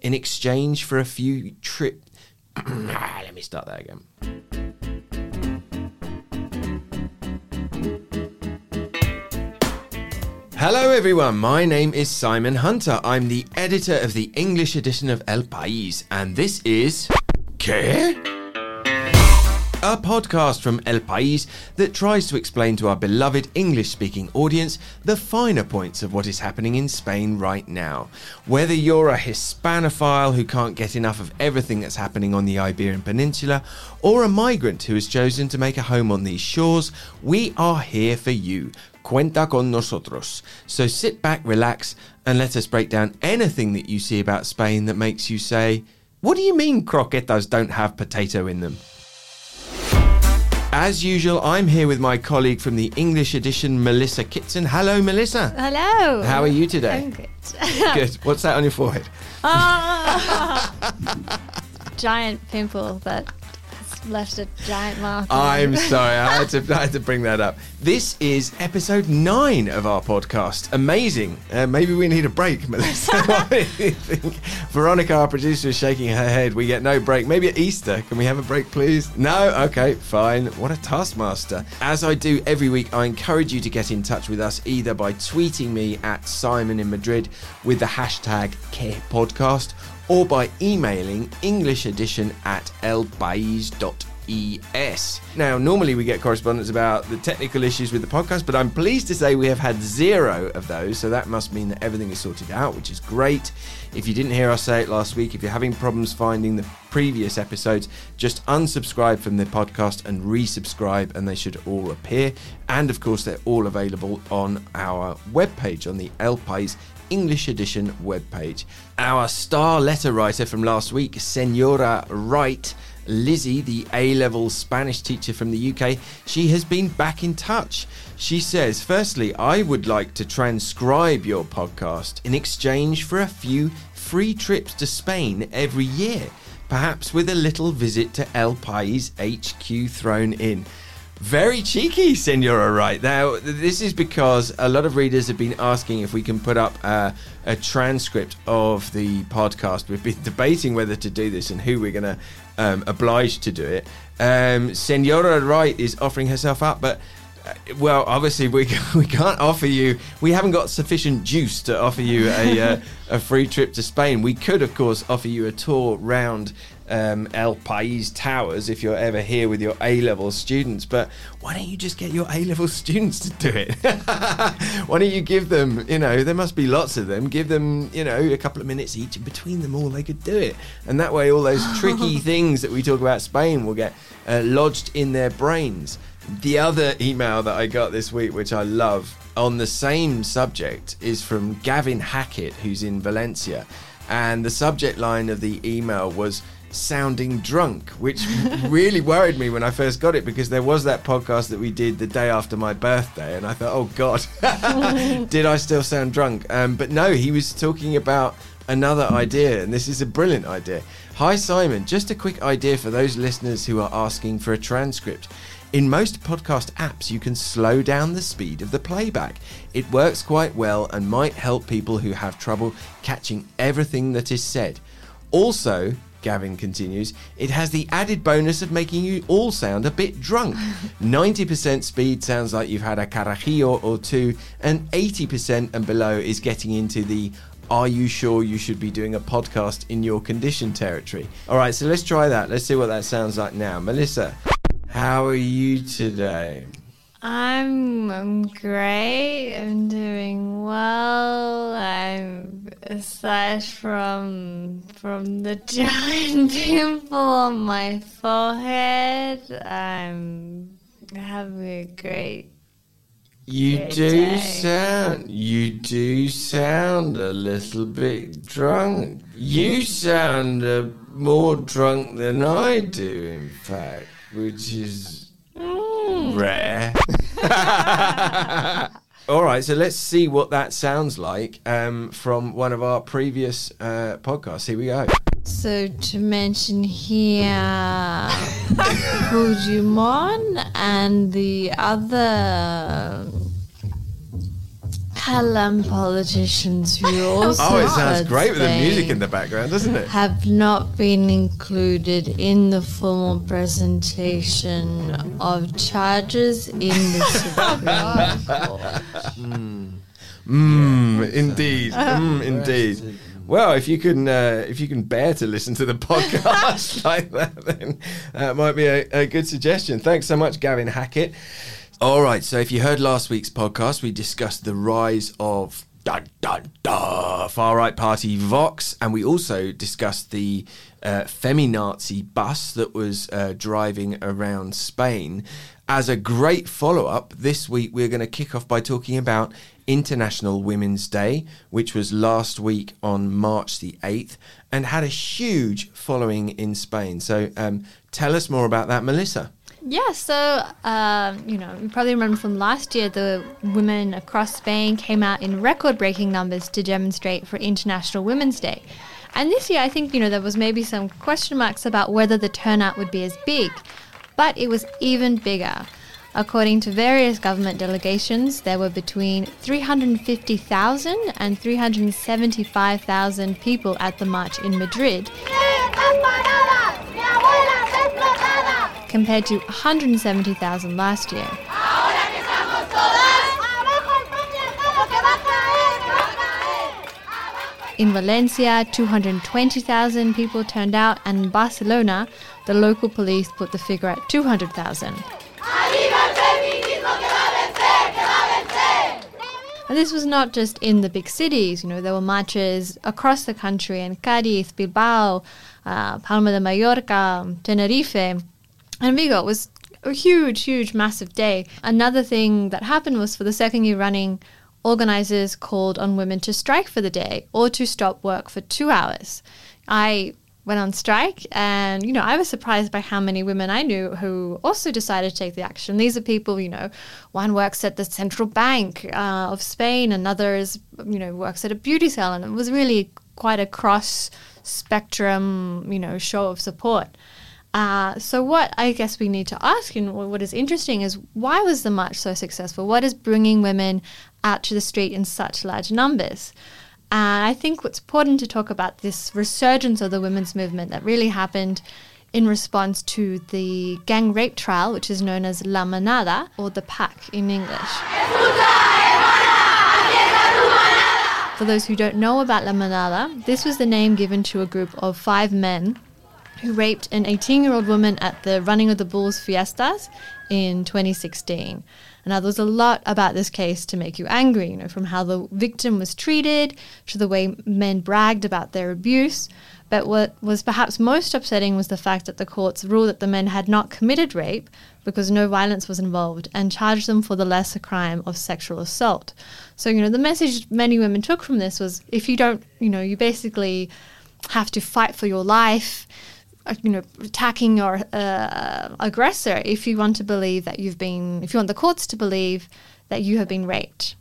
In exchange for a few trip. Let me start that again. Hello, everyone. My name is Simon Hunter. I'm the editor of the English edition of El País, and this is. ¿Qué? A podcast from El País that tries to explain to our beloved English speaking audience the finer points of what is happening in Spain right now. Whether you're a Hispanophile who can't get enough of everything that's happening on the Iberian Peninsula, or a migrant who has chosen to make a home on these shores, we are here for you. Cuenta con nosotros. So sit back, relax, and let us break down anything that you see about Spain that makes you say, What do you mean croquetas don't have potato in them? As usual, I'm here with my colleague from the English edition, Melissa Kitson. Hello, Melissa. Hello. How are you today? I'm good. Good. What's that on your forehead? Ah. giant pimple that left a giant mark. I'm sorry, I had to I had to bring that up. This is episode nine of our podcast. Amazing. Uh, maybe we need a break, Melissa. what do you think? Veronica, our producer, is shaking her head. We get no break. Maybe at Easter. Can we have a break, please? No. Okay, fine. What a taskmaster. As I do every week, I encourage you to get in touch with us either by tweeting me at Simon in Madrid with the hashtag Podcast or by emailing englishedition at elpais.es. Now, normally we get correspondence about the technical issues with the podcast, but I'm pleased to say we have had zero of those, so that must mean that everything is sorted out, which is great. If you didn't hear us say it last week, if you're having problems finding the previous episodes, just unsubscribe from the podcast and resubscribe, and they should all appear. And of course, they're all available on our webpage on the El Pais English edition webpage. Our star letter writer from last week, Senora Wright, Lizzie, the A level Spanish teacher from the UK, she has been back in touch. She says, Firstly, I would like to transcribe your podcast in exchange for a few free trips to Spain every year, perhaps with a little visit to El Pais HQ thrown in. Very cheeky, Senora Wright. Now, this is because a lot of readers have been asking if we can put up uh, a transcript of the podcast. We've been debating whether to do this and who we're going to um, oblige to do it. Um, Senora Wright is offering herself up, but uh, well, obviously we we can't offer you. We haven't got sufficient juice to offer you a uh, a free trip to Spain. We could, of course, offer you a tour round um, El Pais Towers if you're ever here with your A level students. But why don't you just get your A level students to do it? why don't you give them? You know, there must be lots of them. Give them, you know, a couple of minutes each, and between them all, they could do it. And that way, all those tricky things that we talk about Spain will get uh, lodged in their brains. The other email that I got this week, which I love, on the same subject, is from Gavin Hackett, who's in Valencia. And the subject line of the email was sounding drunk, which really worried me when I first got it because there was that podcast that we did the day after my birthday. And I thought, oh God, did I still sound drunk? Um, but no, he was talking about another idea, and this is a brilliant idea. Hi, Simon. Just a quick idea for those listeners who are asking for a transcript. In most podcast apps, you can slow down the speed of the playback. It works quite well and might help people who have trouble catching everything that is said. Also, Gavin continues, it has the added bonus of making you all sound a bit drunk. 90% speed sounds like you've had a carajillo or two, and 80% and below is getting into the are you sure you should be doing a podcast in your condition territory? All right, so let's try that. Let's see what that sounds like now. Melissa, how are you today? I'm, I'm great. I'm doing well. I'm aside from from the giant pimple on my forehead. I'm having a great. You Good do day. sound you do sound a little bit drunk. You sound uh, more drunk than I do, in fact, which is rare. All right, so let's see what that sounds like um, from one of our previous uh, podcasts. Here we go. So to mention here, Puigdemont and the other Catalan politicians who also Oh, it sounds great with the music in the background, doesn't it? have not been included in the formal presentation of charges in the Supreme Court. Mm, indeed. Mm, indeed. Well, if you can, uh, if you can bear to listen to the podcast like that, then that might be a, a good suggestion. Thanks so much, Gavin Hackett. All right. So, if you heard last week's podcast, we discussed the rise of dun, dun, dun, far right party Vox, and we also discussed the uh, feminazi bus that was uh, driving around Spain. As a great follow up, this week we're going to kick off by talking about International Women's Day, which was last week on March the 8th and had a huge following in Spain. So um, tell us more about that, Melissa. Yeah, so um, you know, you probably remember from last year, the women across Spain came out in record-breaking numbers to demonstrate for International Women's Day. And this year, I think you know there was maybe some question marks about whether the turnout would be as big, but it was even bigger. According to various government delegations, there were between 350,000 and 375,000 people at the march in Madrid, compared to 170,000 last year. In Valencia, 220,000 people turned out, and in Barcelona, the local police put the figure at 200,000. And this was not just in the big cities, you know, there were marches across the country in Cádiz, Bilbao, uh, Palma de Mallorca, Tenerife, and Vigo. Was a huge, huge, massive day. Another thing that happened was for the second year running, organizers called on women to strike for the day or to stop work for two hours. I went on strike and you know i was surprised by how many women i knew who also decided to take the action these are people you know one works at the central bank uh, of spain another is you know works at a beauty salon it was really quite a cross spectrum you know show of support uh, so what I guess we need to ask, and what is interesting, is why was the march so successful? What is bringing women out to the street in such large numbers? And I think what's important to talk about this resurgence of the women's movement that really happened in response to the gang rape trial, which is known as La Manada, or the Pack in English. For those who don't know about La Manada, this was the name given to a group of five men who raped an 18 year old woman at the Running of the Bulls fiestas in 2016. Now, there was a lot about this case to make you angry, you know, from how the victim was treated to the way men bragged about their abuse. But what was perhaps most upsetting was the fact that the courts ruled that the men had not committed rape because no violence was involved and charged them for the lesser crime of sexual assault. So, you know, the message many women took from this was if you don't, you know, you basically have to fight for your life you know, attacking your uh, aggressor if you want to believe that you've been, if you want the courts to believe that you have been raped.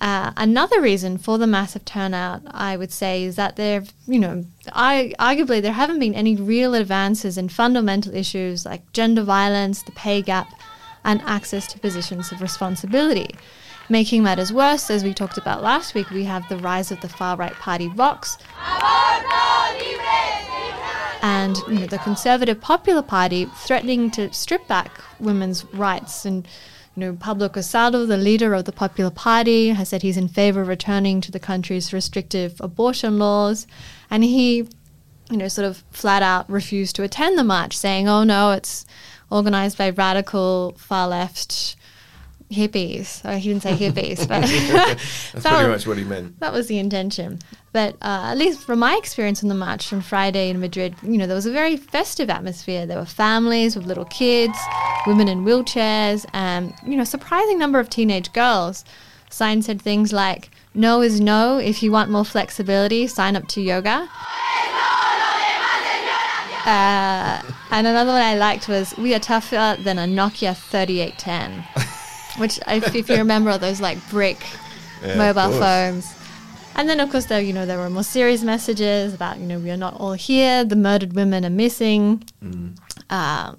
Uh, another reason for the massive turnout, I would say, is that there, you know, I, arguably there haven't been any real advances in fundamental issues like gender violence, the pay gap, and access to positions of responsibility. Making matters worse, as we talked about last week, we have the rise of the far right party Vox and you know, the Conservative Popular Party threatening to strip back women's rights. And you know, Pablo Casado, the leader of the Popular Party, has said he's in favor of returning to the country's restrictive abortion laws, and he, you know, sort of flat out refused to attend the march, saying, "Oh no, it's organized by radical far left." Hippies. Oh, he didn't say hippies, but that's that pretty was- much what he meant. that was the intention. But uh, at least from my experience on the march on Friday in Madrid, you know, there was a very festive atmosphere. There were families with little kids, women in wheelchairs, and, you know, surprising number of teenage girls. Signs said things like, no is no. If you want more flexibility, sign up to yoga. Uh, and another one I liked was, we are tougher than a Nokia 3810. Which, if, if you remember, are those like brick Yeah, mobile phones. And then, of course, there you know there were more serious messages about you know we are not all here. The murdered women are missing. Mm. Uh,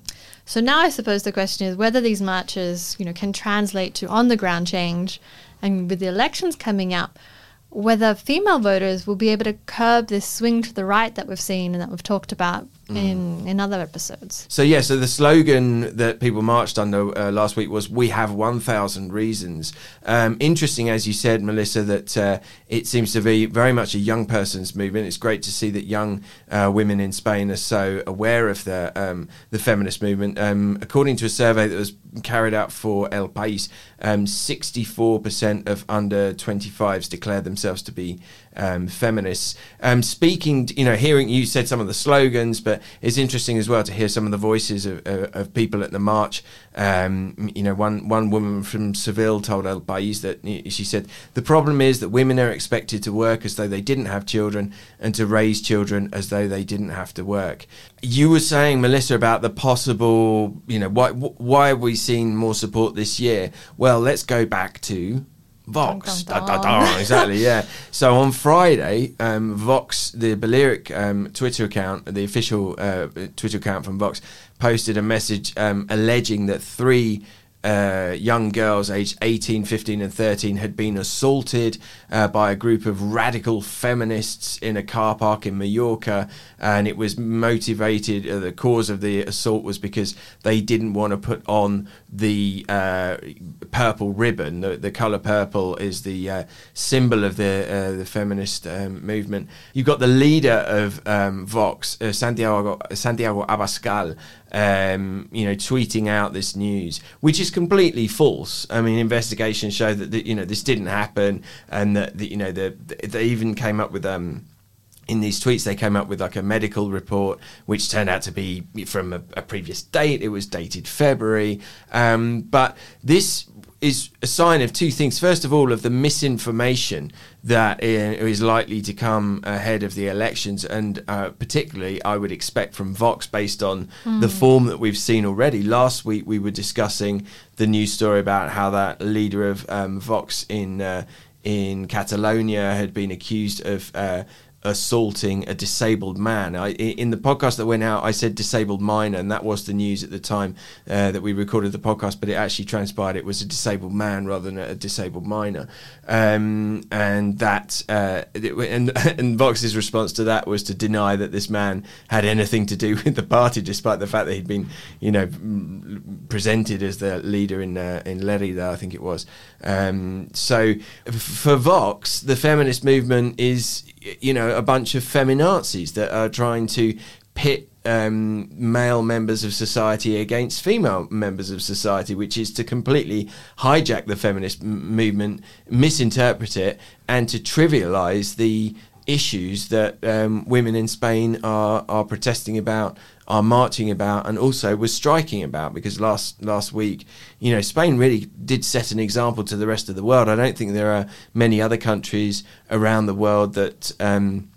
so now I suppose the question is whether these marches you know can translate to on the ground change, and with the elections coming up, whether female voters will be able to curb this swing to the right that we've seen and that we've talked about mm. in, in other episodes. So, yeah, so the slogan that people marched under uh, last week was We have 1,000 reasons. Um, interesting, as you said, Melissa, that uh, it seems to be very much a young person's movement. It's great to see that young uh, women in Spain are so aware of the, um, the feminist movement. Um, according to a survey that was carried out for El País, um, 64% of under 25s declare themselves to be um, feminists. Um, speaking, you know, hearing you said some of the slogans, but it's interesting as well to hear some of the voices of, of, of people at the march. Um, you know, one one woman from Seville told El País that she said the problem is that women are expected to work as though they didn't have children and to raise children as though they didn't have to work. You were saying, Melissa, about the possible, you know, why why have we seen more support this year? Well, let's go back to Vox. Dun, dun, dun. exactly, yeah. So on Friday, um, Vox, the Balearic um, Twitter account, the official uh, Twitter account from Vox, posted a message um, alleging that three uh, young girls aged 18, 15, and 13 had been assaulted uh, by a group of radical feminists in a car park in Mallorca. And it was motivated, uh, the cause of the assault was because they didn't want to put on the uh, purple ribbon. The, the color purple is the uh, symbol of the, uh, the feminist um, movement. You've got the leader of um, Vox, Santiago, Santiago Abascal um, you know, tweeting out this news, which is completely false. I mean, investigations show that the, you know this didn't happen, and that you know the, they even came up with um, in these tweets they came up with like a medical report which turned out to be from a, a previous date it was dated february um, but this is a sign of two things. First of all, of the misinformation that is likely to come ahead of the elections, and uh, particularly, I would expect from Vox based on mm. the form that we've seen already. Last week, we were discussing the news story about how that leader of um, Vox in uh, in Catalonia had been accused of. Uh, assaulting a disabled man. I, in the podcast that went out, I said disabled minor, and that was the news at the time uh, that we recorded the podcast. But it actually transpired it was a disabled man rather than a disabled minor, um, and that uh, and and Vox's response to that was to deny that this man had anything to do with the party, despite the fact that he'd been, you know, presented as the leader in uh, in Lerida, I think it was. Um, so for Vox, the feminist movement is you know, a bunch of feminazis that are trying to pit um, male members of society against female members of society, which is to completely hijack the feminist m- movement, misinterpret it, and to trivialize the issues that um, women in Spain are are protesting about, are marching about, and also was striking about. Because last last week, you know, Spain really did set an example to the rest of the world. I don't think there are many other countries around the world that. Um,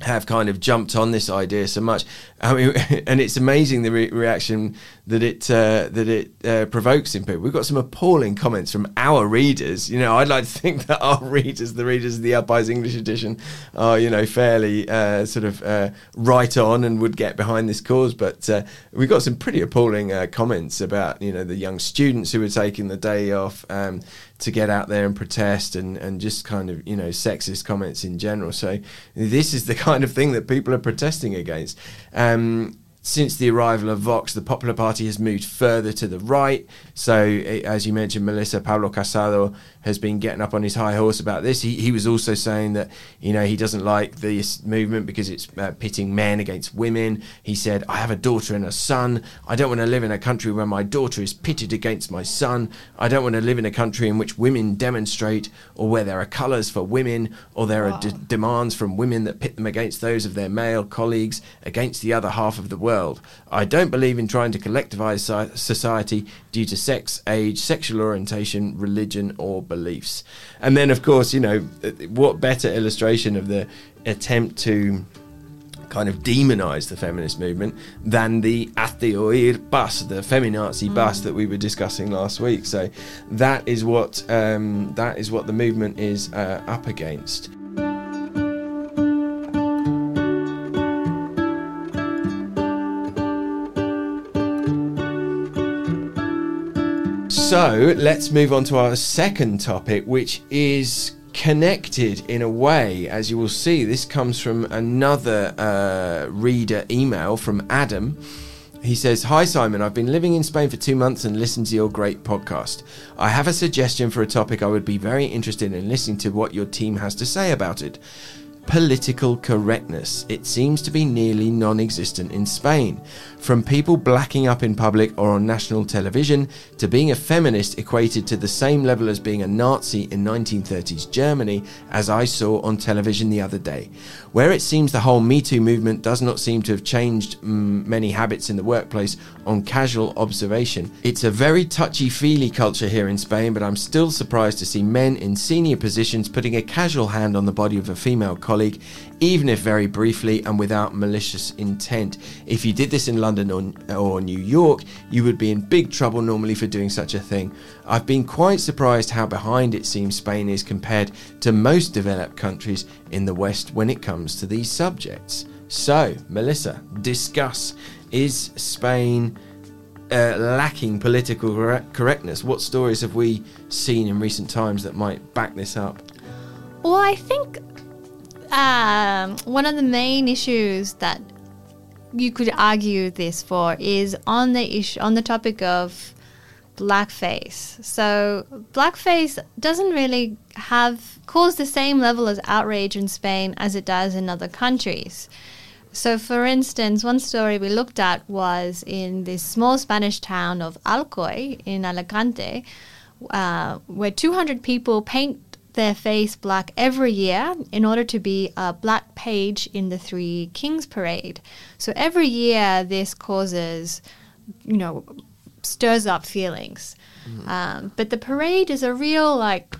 have kind of jumped on this idea so much. I mean, and it's amazing the re- reaction that it uh, that it uh, provokes in people. We've got some appalling comments from our readers. You know, I'd like to think that our readers, the readers of the El English edition, are you know fairly uh, sort of uh, right on and would get behind this cause. But uh, we've got some pretty appalling uh, comments about you know the young students who were taking the day off. Um, to get out there and protest and, and just kind of you know sexist comments in general. So this is the kind of thing that people are protesting against. Um, since the arrival of Vox, the Popular Party has moved further to the right. So, as you mentioned, Melissa Pablo Casado has been getting up on his high horse about this. He, he was also saying that you know he doesn't like this movement because it's uh, pitting men against women. He said, "I have a daughter and a son. I don't want to live in a country where my daughter is pitted against my son. I don't want to live in a country in which women demonstrate, or where there are colours for women, or there wow. are d- demands from women that pit them against those of their male colleagues, against the other half of the world. I don't believe in trying to collectivise society due to sex, age, sexual orientation, religion, or." beliefs. And then, of course, you know, what better illustration of the attempt to kind of demonize the feminist movement than the Hazte Oír bus, the feminazi mm. bus that we were discussing last week. So that is what um, that is what the movement is uh, up against. So let's move on to our second topic, which is connected in a way. As you will see, this comes from another uh, reader email from Adam. He says, Hi Simon, I've been living in Spain for two months and listened to your great podcast. I have a suggestion for a topic I would be very interested in listening to what your team has to say about it political correctness. It seems to be nearly non existent in Spain. From people blacking up in public or on national television to being a feminist equated to the same level as being a Nazi in 1930s Germany, as I saw on television the other day. Where it seems the whole Me Too movement does not seem to have changed mm, many habits in the workplace on casual observation, it's a very touchy feely culture here in Spain, but I'm still surprised to see men in senior positions putting a casual hand on the body of a female colleague, even if very briefly and without malicious intent. If you did this in London or, or New York, you would be in big trouble normally for doing such a thing. I've been quite surprised how behind it seems Spain is compared to most developed countries in the West when it comes to these subjects. So, Melissa, discuss is Spain uh, lacking political correctness? What stories have we seen in recent times that might back this up? Well, I think um, one of the main issues that you could argue this for is on the issue on the topic of blackface. So blackface doesn't really have cause the same level as outrage in Spain as it does in other countries. So, for instance, one story we looked at was in this small Spanish town of Alcoy in Alicante, uh, where 200 people paint their face black every year in order to be a black page in the Three Kings Parade. So every year, this causes, you know, stirs up feelings. Mm. Um, but the parade is a real like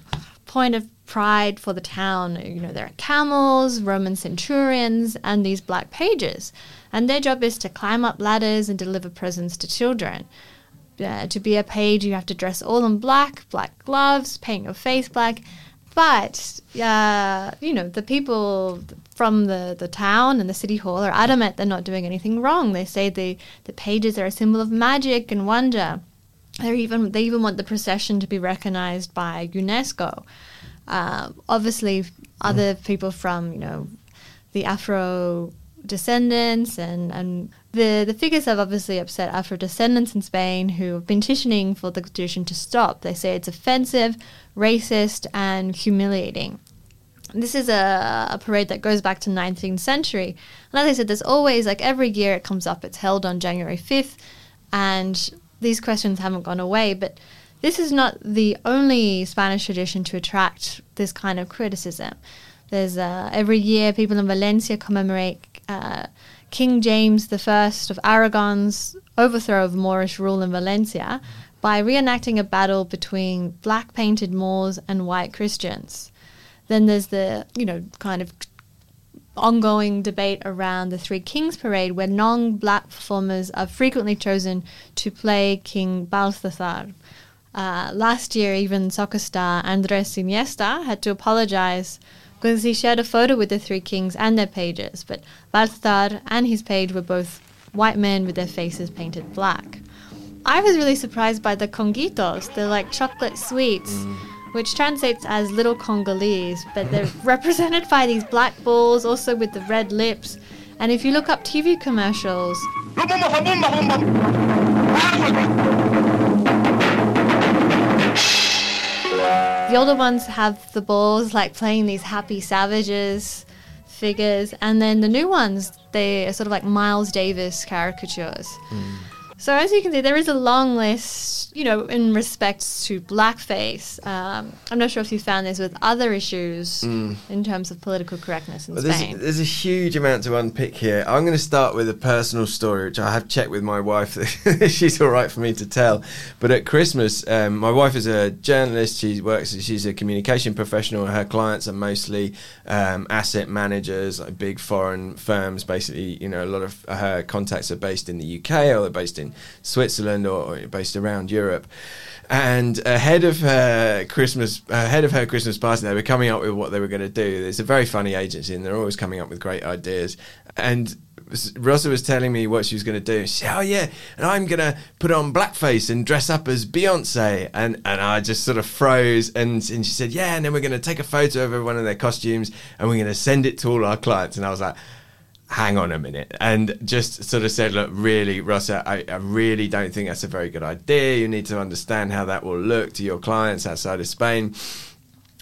point of pride for the town. You know, there are camels, Roman centurions, and these black pages, and their job is to climb up ladders and deliver presents to children. Uh, to be a page, you have to dress all in black, black gloves, paint your face black, but, uh, you know, the people from the, the town and the city hall are adamant they're not doing anything wrong. They say the, the pages are a symbol of magic and wonder. They even they even want the procession to be recognized by UNESCO. Uh, obviously, other people from you know the Afro descendants and, and the, the figures have obviously upset Afro descendants in Spain who have been petitioning for the tradition to stop. They say it's offensive, racist, and humiliating. This is a, a parade that goes back to 19th century. And as I said, there's always, like every year it comes up, it's held on January 5th, and these questions haven't gone away. But this is not the only Spanish tradition to attract this kind of criticism. There's uh, every year people in Valencia commemorate uh, King James I of Aragon's overthrow of Moorish rule in Valencia by reenacting a battle between black painted Moors and white Christians. Then there's the, you know, kind of ongoing debate around the Three Kings Parade, where non black performers are frequently chosen to play King Balthazar. Uh, last year, even soccer star Andres Iniesta had to apologize because he shared a photo with the three kings and their pages, but Balthazar and his page were both white men with their faces painted black. I was really surprised by the conguitos, the like chocolate sweets, mm. which translates as little Congolese, but they're represented by these black balls, also with the red lips. And if you look up TV commercials, The older ones have the balls like playing these happy savages figures, and then the new ones they are sort of like Miles Davis caricatures. Mm. So as you can see, there is a long list, you know, in respects to blackface. Um, I'm not sure if you found this with other issues mm. in terms of political correctness in well, Spain. There's, there's, a huge amount to unpick here. I'm going to start with a personal story, which I have checked with my wife. she's all right for me to tell. But at Christmas, um, my wife is a journalist. She works. She's a communication professional. Her clients are mostly um, asset managers, like big foreign firms. Basically, you know, a lot of her contacts are based in the UK or they're based in Switzerland or, or based around Europe. And ahead of her Christmas, ahead of her Christmas party, they were coming up with what they were going to do. It's a very funny agency, and they're always coming up with great ideas. And Rosa was telling me what she was going to do. She said, "Oh yeah, and I'm going to put on blackface and dress up as Beyonce." And and I just sort of froze. And and she said, "Yeah," and then we're going to take a photo of everyone in their costumes and we're going to send it to all our clients. And I was like. Hang on a minute, and just sort of said, "Look, really, Rosa, I, I really don't think that's a very good idea. You need to understand how that will look to your clients outside of Spain."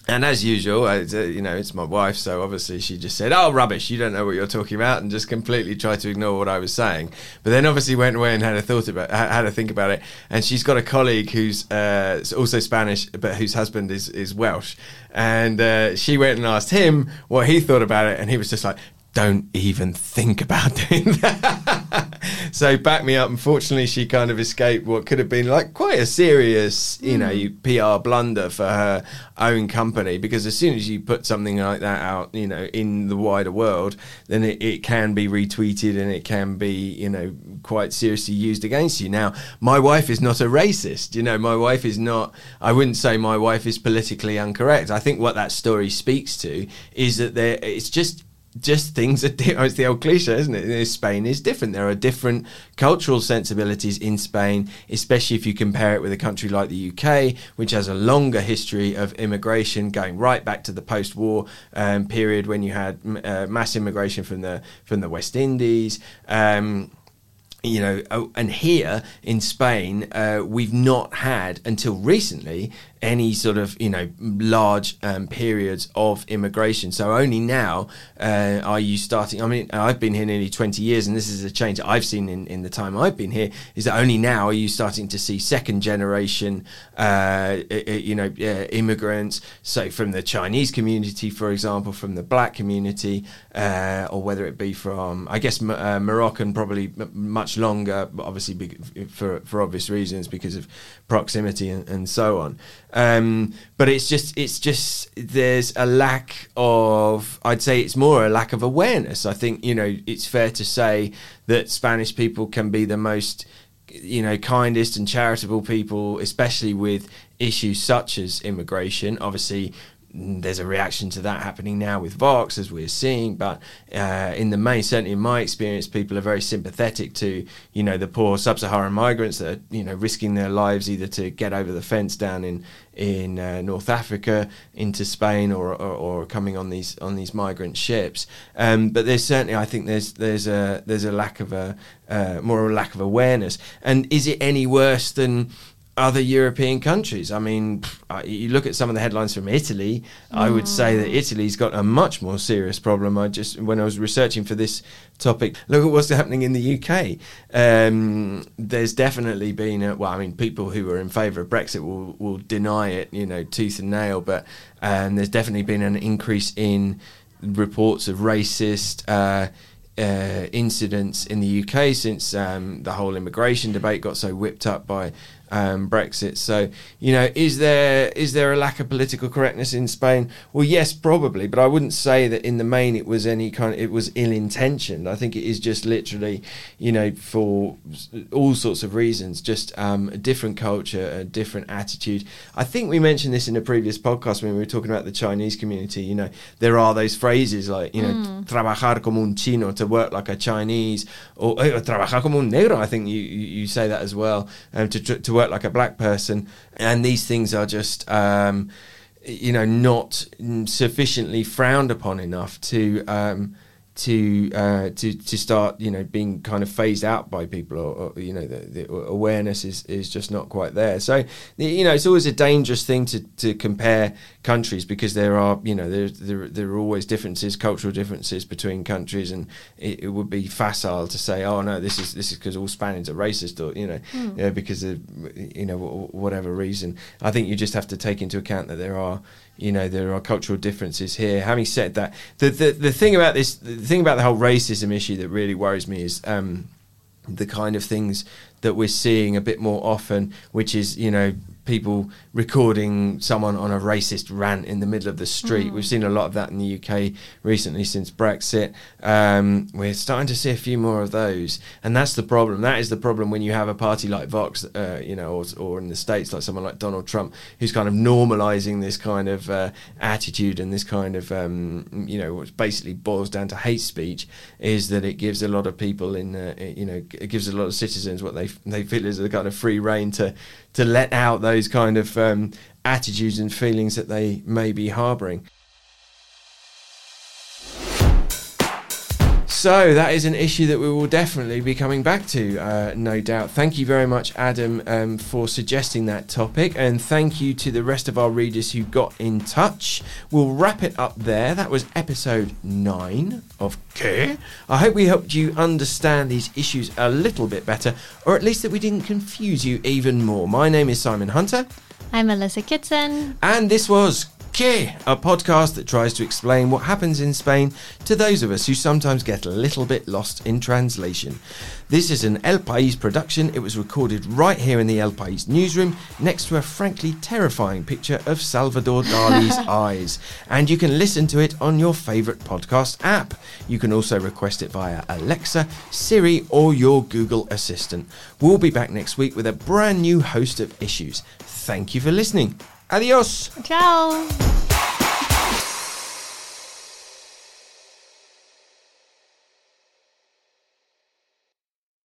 And as usual, uh, you know, it's my wife, so obviously she just said, "Oh, rubbish! You don't know what you're talking about," and just completely tried to ignore what I was saying. But then obviously went away and had a thought about, had a think about it. And she's got a colleague who's uh, also Spanish, but whose husband is is Welsh. And uh, she went and asked him what he thought about it, and he was just like, don't even think about doing that. so back me up. Unfortunately, she kind of escaped what could have been like quite a serious, you know, mm. PR blunder for her own company. Because as soon as you put something like that out, you know, in the wider world, then it, it can be retweeted and it can be, you know, quite seriously used against you. Now, my wife is not a racist. You know, my wife is not. I wouldn't say my wife is politically incorrect. I think what that story speaks to is that there. It's just just things are different. It's the old cliche, isn't it? Spain is different. There are different cultural sensibilities in Spain, especially if you compare it with a country like the UK, which has a longer history of immigration going right back to the post-war um, period when you had uh, mass immigration from the from the West Indies. Um, you know, oh, and here in Spain, uh, we've not had until recently any sort of you know large um, periods of immigration. So only now uh, are you starting. I mean, I've been here nearly twenty years, and this is a change I've seen in, in the time I've been here. Is that only now are you starting to see second generation, uh, you know, immigrants. So from the Chinese community, for example, from the black community, uh, or whether it be from, I guess, uh, Moroccan, probably much longer, obviously for for obvious reasons because of proximity and, and so on. Um, but it's just it's just there's a lack of I'd say it's more a lack of awareness. I think you know it's fair to say that Spanish people can be the most you know kindest and charitable people, especially with issues such as immigration. Obviously, there's a reaction to that happening now with Vox, as we're seeing. But uh, in the main, certainly in my experience, people are very sympathetic to, you know, the poor sub-Saharan migrants that are, you know, risking their lives either to get over the fence down in in uh, North Africa into Spain or, or, or, coming on these on these migrant ships. Um, but there's certainly, I think, there's there's a there's a lack of a uh, more a lack of awareness. And is it any worse than other European countries. I mean, you look at some of the headlines from Italy. Mm. I would say that mm. Italy's got a much more serious problem. I just, when I was researching for this topic, look at what's happening in the UK. Um, there's definitely been, a, well, I mean, people who are in favour of Brexit will, will deny it, you know, tooth and nail. But um, there's definitely been an increase in reports of racist. Uh, uh, incidents in the UK since um, the whole immigration debate got so whipped up by um, Brexit. So, you know, is there is there a lack of political correctness in Spain? Well, yes, probably, but I wouldn't say that in the main it was any kind of it was ill intentioned. I think it is just literally, you know, for all sorts of reasons, just um, a different culture, a different attitude. I think we mentioned this in a previous podcast when we were talking about the Chinese community. You know, there are those phrases like, you know, mm. trabajar como un chino, to work like a Chinese, or, or trabajar como un negro. I think you you say that as well, um, to to work work like a black person, and these things are just. Um, you know, not sufficiently frowned upon enough to um, to uh, to to start you know being kind of phased out by people or, or you know the, the, awareness is, is just not quite there so you know it's always a dangerous thing to, to compare countries because there are you know there, there, there are always differences cultural differences between countries and it, it, would be facile to say oh no this is this is because all Spaniards are racist or you know, mm. you know because of you know whatever reason I think you just have to take into account that there are you know there are cultural differences here. Having said that, the the, the thing about this, the thing about the whole racism issue that really worries me is um, the kind of things that we're seeing a bit more often, which is, you know, people recording someone on a racist rant in the middle of the street. Mm. We've seen a lot of that in the UK recently since Brexit. Um, we're starting to see a few more of those, and that's the problem. That is the problem when you have a party like Vox, uh, you know, or, or in the states like someone like Donald Trump, who's kind of normalising this kind of uh, attitude and this kind of, um, you know, which basically boils down to hate speech. Is that it gives a lot of people in, uh, you know, it gives a lot of citizens what they they feel is a kind of free reign to to let out those kind of um, attitudes and feelings that they may be harbouring. So that is an issue that we will definitely be coming back to, uh, no doubt. Thank you very much, Adam, um, for suggesting that topic, and thank you to the rest of our readers who got in touch. We'll wrap it up there. That was episode nine of Que. I hope we helped you understand these issues a little bit better, or at least that we didn't confuse you even more. My name is Simon Hunter. I'm Melissa Kitson. And this was Que, a podcast that tries to explain what happens in Spain to those of us who sometimes get a little bit lost in translation. This is an El País production. It was recorded right here in the El País newsroom next to a frankly terrifying picture of Salvador Dali's eyes. And you can listen to it on your favourite podcast app. You can also request it via Alexa, Siri, or your Google Assistant. We'll be back next week with a brand new host of issues. Thank you for listening. Adiós. Chao.